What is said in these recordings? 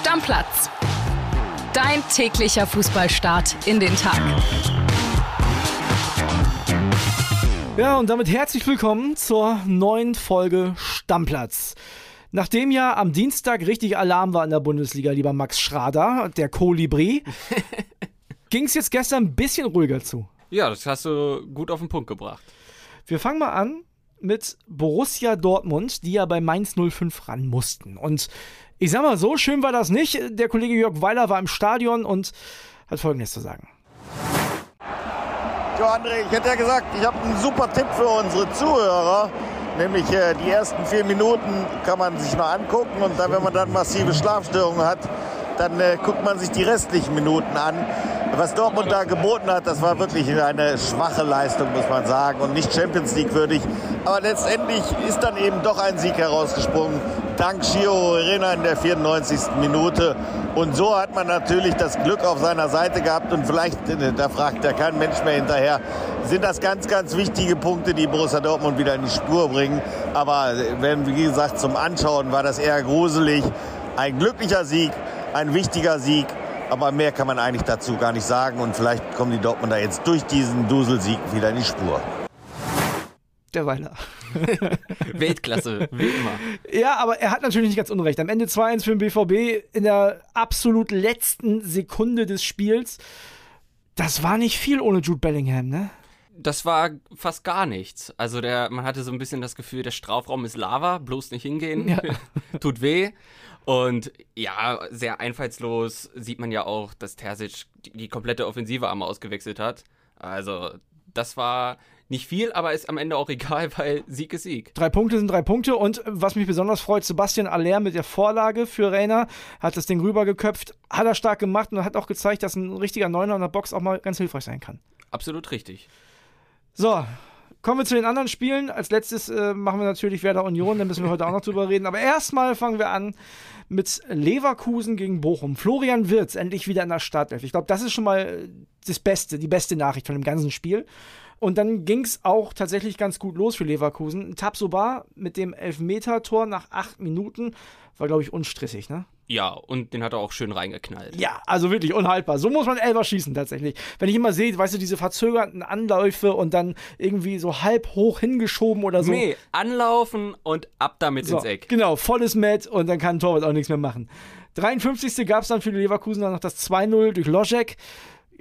Stammplatz. Dein täglicher Fußballstart in den Tag. Ja, und damit herzlich willkommen zur neuen Folge Stammplatz. Nachdem ja am Dienstag richtig Alarm war in der Bundesliga, lieber Max Schrader, der Kolibri, ging es jetzt gestern ein bisschen ruhiger zu. Ja, das hast du gut auf den Punkt gebracht. Wir fangen mal an mit Borussia Dortmund, die ja bei Mainz 05 ran mussten. Und ich sag mal, so schön war das nicht. Der Kollege Jörg Weiler war im Stadion und hat Folgendes zu sagen. Jo, André, ich hätte ja gesagt, ich habe einen super Tipp für unsere Zuhörer. Nämlich äh, die ersten vier Minuten kann man sich mal angucken und dann, wenn man dann massive Schlafstörungen hat, dann äh, guckt man sich die restlichen Minuten an. Was Dortmund da geboten hat, das war wirklich eine schwache Leistung, muss man sagen, und nicht Champions League würdig. Aber letztendlich ist dann eben doch ein Sieg herausgesprungen, dank Gio Rena in der 94. Minute. Und so hat man natürlich das Glück auf seiner Seite gehabt. Und vielleicht, äh, da fragt ja kein Mensch mehr hinterher, sind das ganz, ganz wichtige Punkte, die Borussia Dortmund wieder in die Spur bringen. Aber äh, wenn, wie gesagt, zum Anschauen war das eher gruselig. Ein glücklicher Sieg, ein wichtiger Sieg. Aber mehr kann man eigentlich dazu gar nicht sagen. Und vielleicht kommen die Dortmunder jetzt durch diesen Duselsieg wieder in die Spur. Der Weiler. Weltklasse, wie immer. Ja, aber er hat natürlich nicht ganz unrecht. Am Ende 2-1 für den BVB in der absolut letzten Sekunde des Spiels. Das war nicht viel ohne Jude Bellingham, ne? Das war fast gar nichts. Also der, man hatte so ein bisschen das Gefühl, der Strafraum ist Lava, bloß nicht hingehen, Ja. tut weh. Und ja, sehr einfallslos sieht man ja auch, dass Terzic die, die komplette Offensive einmal ausgewechselt hat. Also das war nicht viel, aber ist am Ende auch egal, weil Sieg ist Sieg. Drei Punkte sind drei Punkte und was mich besonders freut, Sebastian Aller mit der Vorlage für Rainer hat das Ding rübergeköpft, hat er stark gemacht und hat auch gezeigt, dass ein richtiger Neuner in der Box auch mal ganz hilfreich sein kann. Absolut richtig. So, kommen wir zu den anderen Spielen. Als letztes äh, machen wir natürlich Werder Union, da müssen wir heute auch noch drüber reden. Aber erstmal fangen wir an mit Leverkusen gegen Bochum. Florian Wirtz endlich wieder in der Startelf. Ich glaube, das ist schon mal äh, das Beste, die beste Nachricht von dem ganzen Spiel. Und dann ging es auch tatsächlich ganz gut los für Leverkusen. Tabsoba mit dem Elfmeter-Tor nach acht Minuten war, glaube ich, unstressig, ne? Ja, und den hat er auch schön reingeknallt. Ja, also wirklich unhaltbar. So muss man Elfer schießen tatsächlich. Wenn ich immer sehe, weißt du, diese verzögerten Anläufe und dann irgendwie so halb hoch hingeschoben oder so. Nee, anlaufen und ab damit so ins Eck. Genau, volles Met und dann kann Torwart auch nichts mehr machen. 53. gab es dann für die Leverkusen dann noch das 2-0 durch Loschek.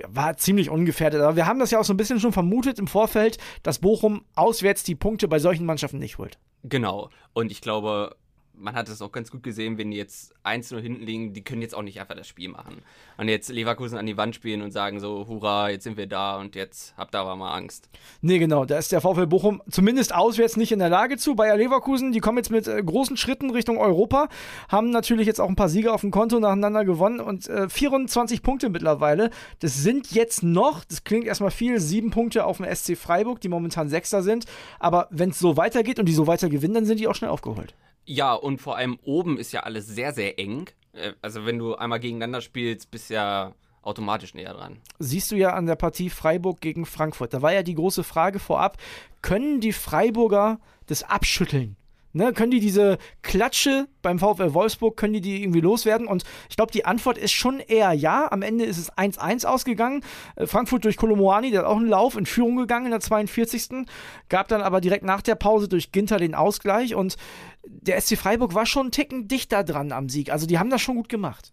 War ziemlich ungefährdet. Aber wir haben das ja auch so ein bisschen schon vermutet im Vorfeld, dass Bochum auswärts die Punkte bei solchen Mannschaften nicht holt. Genau. Und ich glaube, man hat es auch ganz gut gesehen, wenn die jetzt 1-0 hinten liegen, die können jetzt auch nicht einfach das Spiel machen. Und jetzt Leverkusen an die Wand spielen und sagen so, hurra, jetzt sind wir da und jetzt habt ihr aber mal Angst. Nee, genau, da ist der VfL Bochum zumindest auswärts nicht in der Lage zu. Bayer Leverkusen, die kommen jetzt mit äh, großen Schritten Richtung Europa, haben natürlich jetzt auch ein paar Siege auf dem Konto nacheinander gewonnen und äh, 24 Punkte mittlerweile. Das sind jetzt noch, das klingt erstmal viel, sieben Punkte auf dem SC Freiburg, die momentan Sechster sind. Aber wenn es so weitergeht und die so weiter gewinnen, dann sind die auch schnell aufgeholt. Ja, und vor allem oben ist ja alles sehr, sehr eng. Äh, Also wenn du einmal gegeneinander spielst, bist ja automatisch näher dran. Siehst du ja an der Partie Freiburg gegen Frankfurt. Da war ja die große Frage vorab, können die Freiburger das abschütteln? Ne, können die diese Klatsche beim VfL Wolfsburg, können die die irgendwie loswerden? Und ich glaube, die Antwort ist schon eher ja. Am Ende ist es 1-1 ausgegangen. Äh, Frankfurt durch Kolomoani, der hat auch einen Lauf in Führung gegangen in der 42. Gab dann aber direkt nach der Pause durch Ginter den Ausgleich. Und der SC Freiburg war schon einen Ticken dichter dran am Sieg. Also die haben das schon gut gemacht.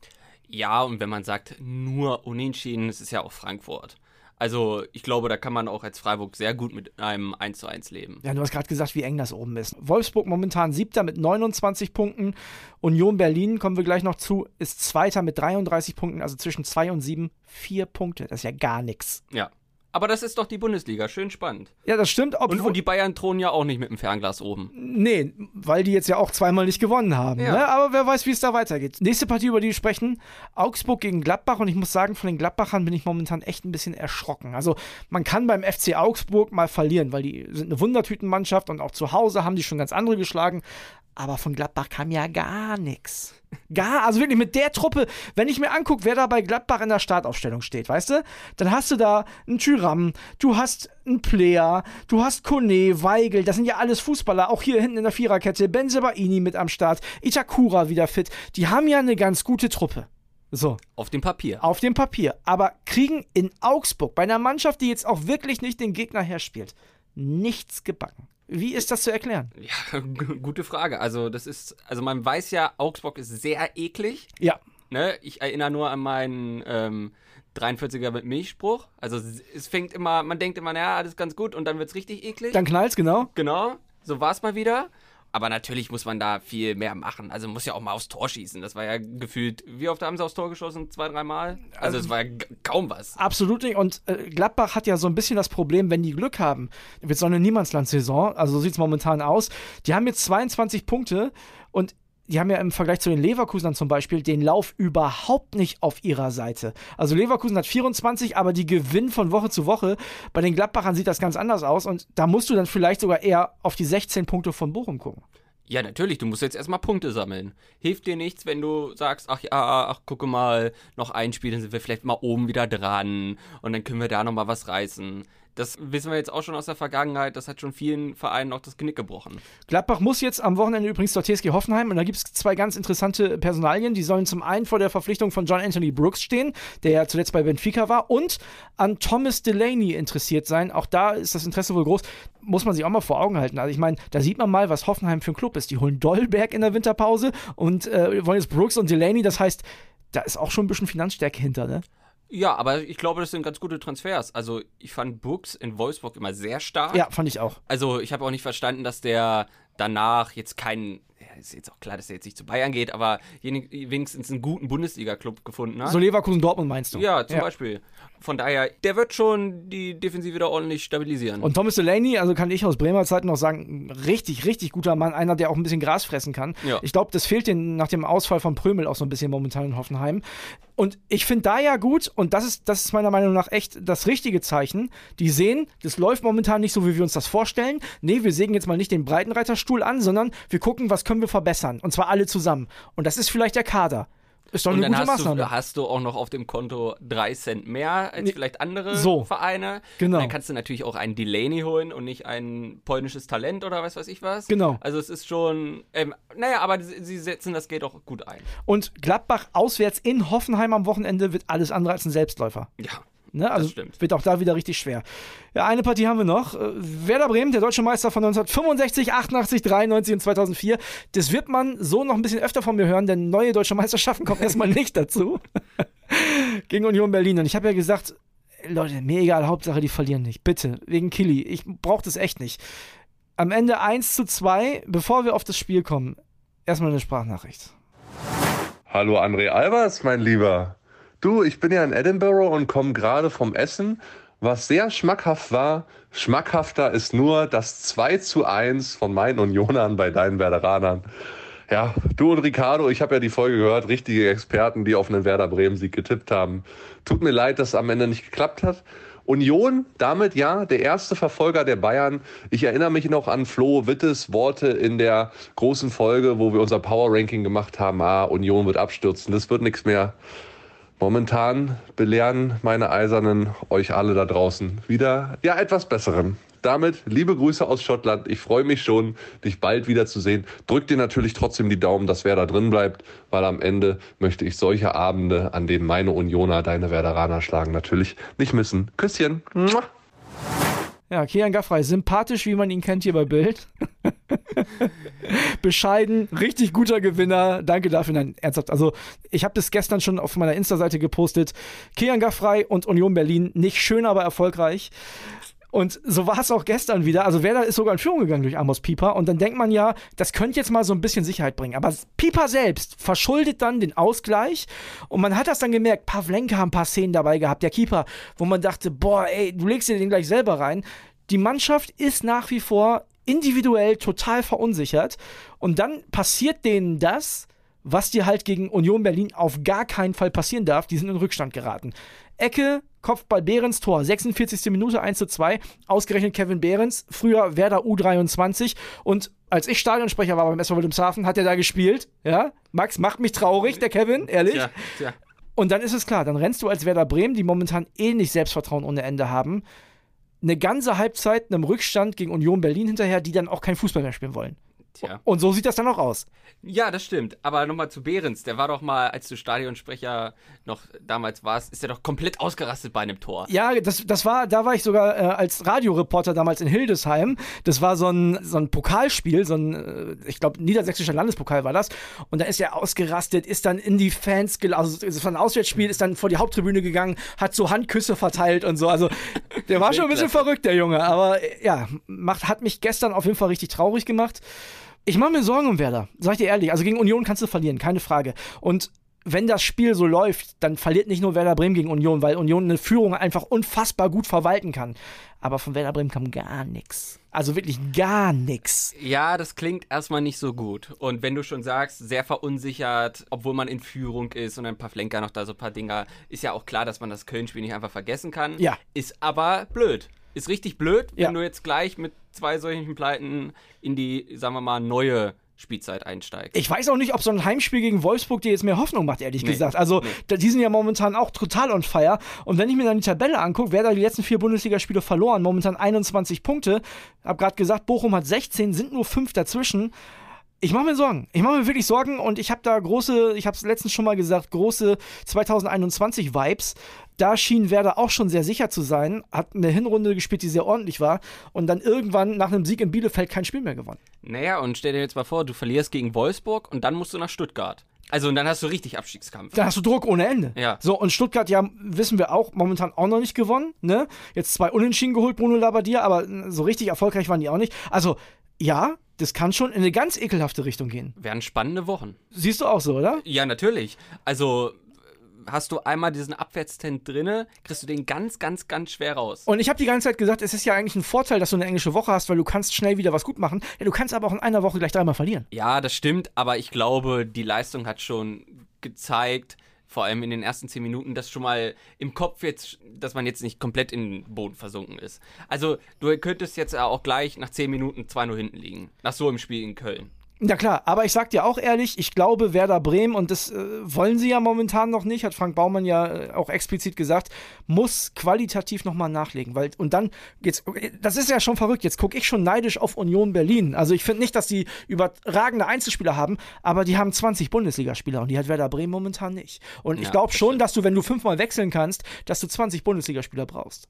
Ja, und wenn man sagt, nur unentschieden, es ist ja auch Frankfurt. Also ich glaube, da kann man auch als Freiburg sehr gut mit einem 1 zu 1 leben. Ja, du hast gerade gesagt, wie eng das oben ist. Wolfsburg momentan siebter mit 29 Punkten. Union Berlin, kommen wir gleich noch zu, ist zweiter mit 33 Punkten. Also zwischen zwei und sieben, vier Punkte. Das ist ja gar nichts. Ja. Aber das ist doch die Bundesliga, schön spannend. Ja, das stimmt. Und, und die Bayern thronen ja auch nicht mit dem Fernglas oben. nee, weil die jetzt ja auch zweimal nicht gewonnen haben. Ja. Ne? Aber wer weiß, wie es da weitergeht. Nächste Partie, über die wir sprechen, Augsburg gegen Gladbach. Und ich muss sagen, von den Gladbachern bin ich momentan echt ein bisschen erschrocken. Also man kann beim FC Augsburg mal verlieren, weil die sind eine Wundertütenmannschaft und auch zu Hause haben die schon ganz andere geschlagen. Aber von Gladbach kam ja gar nichts. Gar, also wirklich mit der Truppe, wenn ich mir angucke, wer da bei Gladbach in der Startaufstellung steht, weißt du, dann hast du da einen Tyram, du hast einen Player, du hast Kone, Weigel, das sind ja alles Fußballer, auch hier hinten in der Viererkette, Benzebaini mit am Start, Itakura wieder fit. Die haben ja eine ganz gute Truppe. So. Auf dem Papier. Auf dem Papier. Aber kriegen in Augsburg, bei einer Mannschaft, die jetzt auch wirklich nicht den Gegner herspielt, nichts gebacken. Wie ist das zu erklären? Ja, gute Frage. Also, das ist, also man weiß ja, Augsburg ist sehr eklig. Ja. Ne? Ich erinnere nur an meinen ähm, 43er mit Milchspruch. Also, es fängt immer, man denkt immer, naja, alles ganz gut und dann wird es richtig eklig. Dann knallt's, genau. Genau, so war es mal wieder. Aber natürlich muss man da viel mehr machen. Also muss ja auch mal aufs Tor schießen. Das war ja gefühlt, wie oft haben sie aufs Tor geschossen? Zwei, dreimal? Also es war ja kaum was. Absolut nicht. Und äh, Gladbach hat ja so ein bisschen das Problem, wenn die Glück haben, wird so eine Niemandsland-Saison, also so sieht es momentan aus. Die haben jetzt 22 Punkte und die haben ja im Vergleich zu den Leverkusenern zum Beispiel den Lauf überhaupt nicht auf ihrer Seite. Also Leverkusen hat 24, aber die gewinnen von Woche zu Woche. Bei den Gladbachern sieht das ganz anders aus und da musst du dann vielleicht sogar eher auf die 16 Punkte von Bochum gucken. Ja, natürlich, du musst jetzt erstmal Punkte sammeln. Hilft dir nichts, wenn du sagst, ach ja, ach, gucke mal, noch ein Spiel, dann sind wir vielleicht mal oben wieder dran und dann können wir da nochmal was reißen. Das wissen wir jetzt auch schon aus der Vergangenheit. Das hat schon vielen Vereinen auch das Genick gebrochen. Gladbach muss jetzt am Wochenende übrigens zur TSG Hoffenheim und da gibt es zwei ganz interessante Personalien. Die sollen zum einen vor der Verpflichtung von John Anthony Brooks stehen, der ja zuletzt bei Benfica war, und an Thomas Delaney interessiert sein. Auch da ist das Interesse wohl groß. Muss man sich auch mal vor Augen halten. Also ich meine, da sieht man mal, was Hoffenheim für ein Club ist. Die holen Dollberg in der Winterpause und äh, wollen jetzt Brooks und Delaney. Das heißt, da ist auch schon ein bisschen Finanzstärke hinter, ne? Ja, aber ich glaube, das sind ganz gute Transfers. Also ich fand Brooks in Wolfsburg immer sehr stark. Ja, fand ich auch. Also ich habe auch nicht verstanden, dass der danach jetzt keinen ist jetzt auch klar, dass er jetzt nicht zu Bayern geht, aber wenigstens einen guten Bundesliga-Club gefunden hat. So Leverkusen-Dortmund meinst du? Ja, zum ja. Beispiel. Von daher, der wird schon die Defensive wieder ordentlich stabilisieren. Und Thomas Delaney, also kann ich aus Bremer Zeiten noch sagen, richtig, richtig guter Mann, einer, der auch ein bisschen Gras fressen kann. Ja. Ich glaube, das fehlt den nach dem Ausfall von Prömel auch so ein bisschen momentan in Hoffenheim. Und ich finde da ja gut, und das ist, das ist meiner Meinung nach echt das richtige Zeichen. Die sehen, das läuft momentan nicht so, wie wir uns das vorstellen. Nee, wir sägen jetzt mal nicht den Breitenreiterstuhl an, sondern wir gucken, was können wir verbessern. Und zwar alle zusammen. Und das ist vielleicht der Kader. Ist doch und eine dann gute hast Maßnahme. Du, hast du auch noch auf dem Konto drei Cent mehr als vielleicht andere so. Vereine. Genau. Dann kannst du natürlich auch einen Delaney holen und nicht ein polnisches Talent oder was weiß ich was. Genau. Also es ist schon, ähm, naja, aber sie setzen das Geld auch gut ein. Und Gladbach auswärts in Hoffenheim am Wochenende wird alles andere als ein Selbstläufer. Ja. Ne? Also wird auch da wieder richtig schwer. Ja, eine Partie haben wir noch. Äh, Werder Bremen, der deutsche Meister von 1965, 88, 93 und 2004. Das wird man so noch ein bisschen öfter von mir hören, denn neue deutsche Meisterschaften kommen erstmal nicht dazu. Gegen Union Berlin. Und ich habe ja gesagt, Leute, mir egal, Hauptsache die verlieren nicht. Bitte, wegen Killy. Ich brauche das echt nicht. Am Ende 1 zu 2, bevor wir auf das Spiel kommen, erstmal eine Sprachnachricht. Hallo André Albers, mein Lieber. Du, ich bin ja in Edinburgh und komme gerade vom Essen, was sehr schmackhaft war. Schmackhafter ist nur das 2 zu 1 von meinen Unionern bei deinen Werderanern. Ja, du und Ricardo, ich habe ja die Folge gehört, richtige Experten, die auf einen Werder Bremen-Sieg getippt haben. Tut mir leid, dass es am Ende nicht geklappt hat. Union, damit ja, der erste Verfolger der Bayern. Ich erinnere mich noch an Flo Wittes Worte in der großen Folge, wo wir unser Power Ranking gemacht haben. Ah, Union wird abstürzen, das wird nichts mehr. Momentan belehren meine Eisernen euch alle da draußen wieder ja etwas Besseren. Damit liebe Grüße aus Schottland. Ich freue mich schon, dich bald wiederzusehen. Drück dir natürlich trotzdem die Daumen, dass wer da drin bleibt, weil am Ende möchte ich solche Abende, an denen meine Unioner deine Werderaner schlagen, natürlich nicht missen. Küsschen. Ja, Kian Gaffrey, sympathisch, wie man ihn kennt hier bei Bild. Bescheiden, richtig guter Gewinner. Danke dafür. Nein, ernsthaft. Also, ich habe das gestern schon auf meiner Insta-Seite gepostet. Kian Gaffrey und Union Berlin, nicht schön, aber erfolgreich. Und so war es auch gestern wieder. Also Werder ist sogar in Führung gegangen durch Amos Pieper. Und dann denkt man ja, das könnte jetzt mal so ein bisschen Sicherheit bringen. Aber Pieper selbst verschuldet dann den Ausgleich. Und man hat das dann gemerkt, Pavlenka hat ein paar Szenen dabei gehabt, der Keeper, wo man dachte, boah, ey, du legst dir den gleich selber rein. Die Mannschaft ist nach wie vor individuell total verunsichert. Und dann passiert denen das, was dir halt gegen Union Berlin auf gar keinen Fall passieren darf. Die sind in Rückstand geraten. Ecke, Kopfball Behrens Tor, 46. Minute 1 zu 2, ausgerechnet Kevin Behrens, früher Werder U23 und als ich Stadionsprecher war beim SV Wilhelmshaven, hat er da gespielt, ja? Max macht mich traurig, der Kevin, ehrlich. Tja, tja. Und dann ist es klar, dann rennst du als Werder Bremen, die momentan eh nicht Selbstvertrauen ohne Ende haben, eine ganze Halbzeit einem Rückstand gegen Union Berlin hinterher, die dann auch kein Fußball mehr spielen wollen. Tja. Und so sieht das dann auch aus. Ja, das stimmt. Aber nochmal zu Behrens. Der war doch mal, als du Stadionsprecher noch damals warst, ist er doch komplett ausgerastet bei einem Tor. Ja, das, das war, da war ich sogar äh, als Radioreporter damals in Hildesheim. Das war so ein, so ein Pokalspiel, so ein, äh, ich glaube, niedersächsischer Landespokal war das. Und da ist er ausgerastet, ist dann in die Fans, also es war ein Auswärtsspiel, ist dann vor die Haupttribüne gegangen, hat so Handküsse verteilt und so. Also der war schon ein bisschen verrückt, der Junge. Aber äh, ja, macht, hat mich gestern auf jeden Fall richtig traurig gemacht. Ich mache mir Sorgen um Werder, sag ich dir ehrlich. Also gegen Union kannst du verlieren, keine Frage. Und wenn das Spiel so läuft, dann verliert nicht nur Werder Bremen gegen Union, weil Union eine Führung einfach unfassbar gut verwalten kann. Aber von Werder Bremen kam gar nichts. Also wirklich gar nichts. Ja, das klingt erstmal nicht so gut. Und wenn du schon sagst, sehr verunsichert, obwohl man in Führung ist und ein paar Flenker noch da so ein paar Dinger, ist ja auch klar, dass man das Köln-Spiel nicht einfach vergessen kann. Ja. Ist aber blöd. Ist richtig blöd, wenn Ja. du jetzt gleich mit zwei solchen Pleiten in die, sagen wir mal, neue Spielzeit einsteigst. Ich weiß auch nicht, ob so ein Heimspiel gegen Wolfsburg dir jetzt mehr Hoffnung macht, ehrlich Nee, gesagt. Also, nee. die sind ja momentan auch total on fire. Und wenn ich mir dann die Tabelle angucke, wer da die letzten vier Bundesligaspiele verloren, momentan 21 Punkte. Hab gerade gesagt, Bochum hat 16, sind nur fünf dazwischen. Ich mache mir Sorgen. Ich mache mir wirklich Sorgen und ich habe da große, ich habe es letztens schon mal gesagt, große 2021 Vibes. Da schien Werder auch schon sehr sicher zu sein, hat eine Hinrunde gespielt, die sehr ordentlich war und dann irgendwann nach einem Sieg in Bielefeld kein Spiel mehr gewonnen. Naja, und stell dir jetzt mal vor, du verlierst gegen Wolfsburg und dann musst du nach Stuttgart. Also, und dann hast du richtig Abstiegskampf. Da hast du Druck ohne Ende. Ja. So, und Stuttgart, ja, wissen wir auch, momentan auch noch nicht gewonnen, ne? Jetzt zwei Unentschieden geholt, Bruno Labbadia, aber so richtig erfolgreich waren die auch nicht. Also, ja, das kann schon in eine ganz ekelhafte Richtung gehen. Wären spannende Wochen. Siehst du auch so, oder? Ja, natürlich. Also hast du einmal diesen Abwärtstrend drinne, kriegst du den ganz, ganz, ganz schwer raus. Und ich habe die ganze Zeit gesagt, es ist ja eigentlich ein Vorteil, dass du eine englische Woche hast, weil du kannst schnell wieder was gut machen. Ja, du kannst aber auch in einer Woche gleich dreimal verlieren. Ja, das stimmt, aber ich glaube, die Leistung hat schon gezeigt, vor allem in den ersten zehn Minuten, dass schon mal im Kopf jetzt, dass man jetzt nicht komplett in den Boden versunken ist. Also, du könntest jetzt auch gleich nach zehn Minuten 2-0 hinten liegen. Nach so einem Spiel in Köln. Ja klar, aber ich sag dir auch ehrlich, ich glaube Werder Bremen, und das äh, wollen sie ja momentan noch nicht, hat Frank Baumann ja äh, auch explizit gesagt, muss qualitativ nochmal nachlegen. Weil, und dann, jetzt, das ist ja schon verrückt, jetzt gucke ich schon neidisch auf Union Berlin. Also ich finde nicht, dass die überragende Einzelspieler haben, aber die haben 20 Bundesligaspieler und die hat Werder Bremen momentan nicht. Und ich Ja, glaube das schon, dass du, wenn du fünfmal wechseln kannst, dass du 20 Bundesligaspieler brauchst.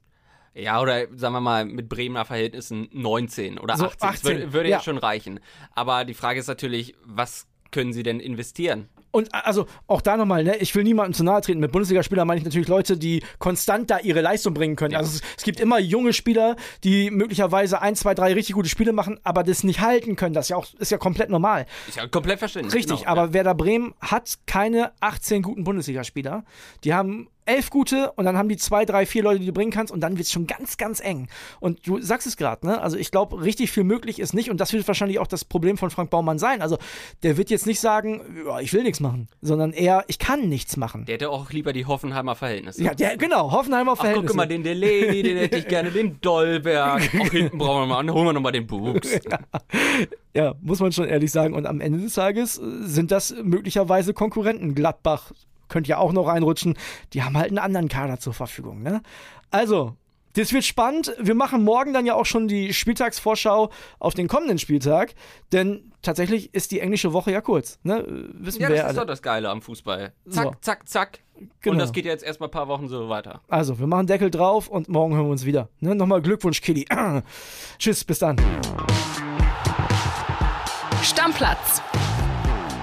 Ja, oder sagen wir mal mit Bremer Verhältnissen 19 oder So, 18. Das 18, würde, würde ja. jetzt schon reichen. Aber die Frage ist natürlich, was können sie denn investieren? Und also auch da nochmal, ne, ich will niemandem zu nahe treten. Mit Bundesligaspielern meine ich natürlich Leute, die konstant da ihre Leistung bringen können. Also es, es gibt immer junge Spieler, die möglicherweise ein, zwei, drei richtig gute Spiele machen, aber das nicht halten können. Das ist ja auch ist ja komplett normal. Ist ja komplett verständlich. Richtig, genau, aber ja. Werder Bremen hat keine 18 guten Bundesligaspieler. Die haben elf gute und dann haben die zwei, drei, vier Leute, die du bringen kannst und dann wird es schon ganz, ganz eng. Und du sagst es gerade, ne? Also ich glaube, richtig viel möglich ist nicht und das wird wahrscheinlich auch das Problem von Frank Baumann sein. Also der wird jetzt nicht sagen, ja, ich will nichts machen, sondern eher, ich kann nichts machen. Der hätte auch lieber die Hoffenheimer Verhältnisse. ja, der, genau, Hoffenheimer Ach, Verhältnisse. guck mal, den Delaney, den hätte ich gerne, den Dolberg. Auch hinten brauchen wir mal, an, holen wir nochmal den Buchs. Ja, muss man schon ehrlich sagen. Und am Ende des Tages äh, sind das möglicherweise Konkurrenten. Gladbach könnte ja auch noch reinrutschen. Die haben halt einen anderen Kader zur Verfügung. Ne? Also, das wird spannend. Wir machen morgen dann ja auch schon die Spieltagsvorschau auf den kommenden Spieltag. Denn tatsächlich ist die englische Woche ja kurz. Ne? Äh, Wissen Ja, wir das ja ist doch alle. das Geile am Fußball. Zack, So. zack, zack. Genau. Und das geht jetzt erstmal ein paar Wochen so weiter. Also, wir machen Deckel drauf und morgen hören wir uns wieder. Ne? Nochmal Glückwunsch, Killy. Tschüss, bis dann. Stammplatz.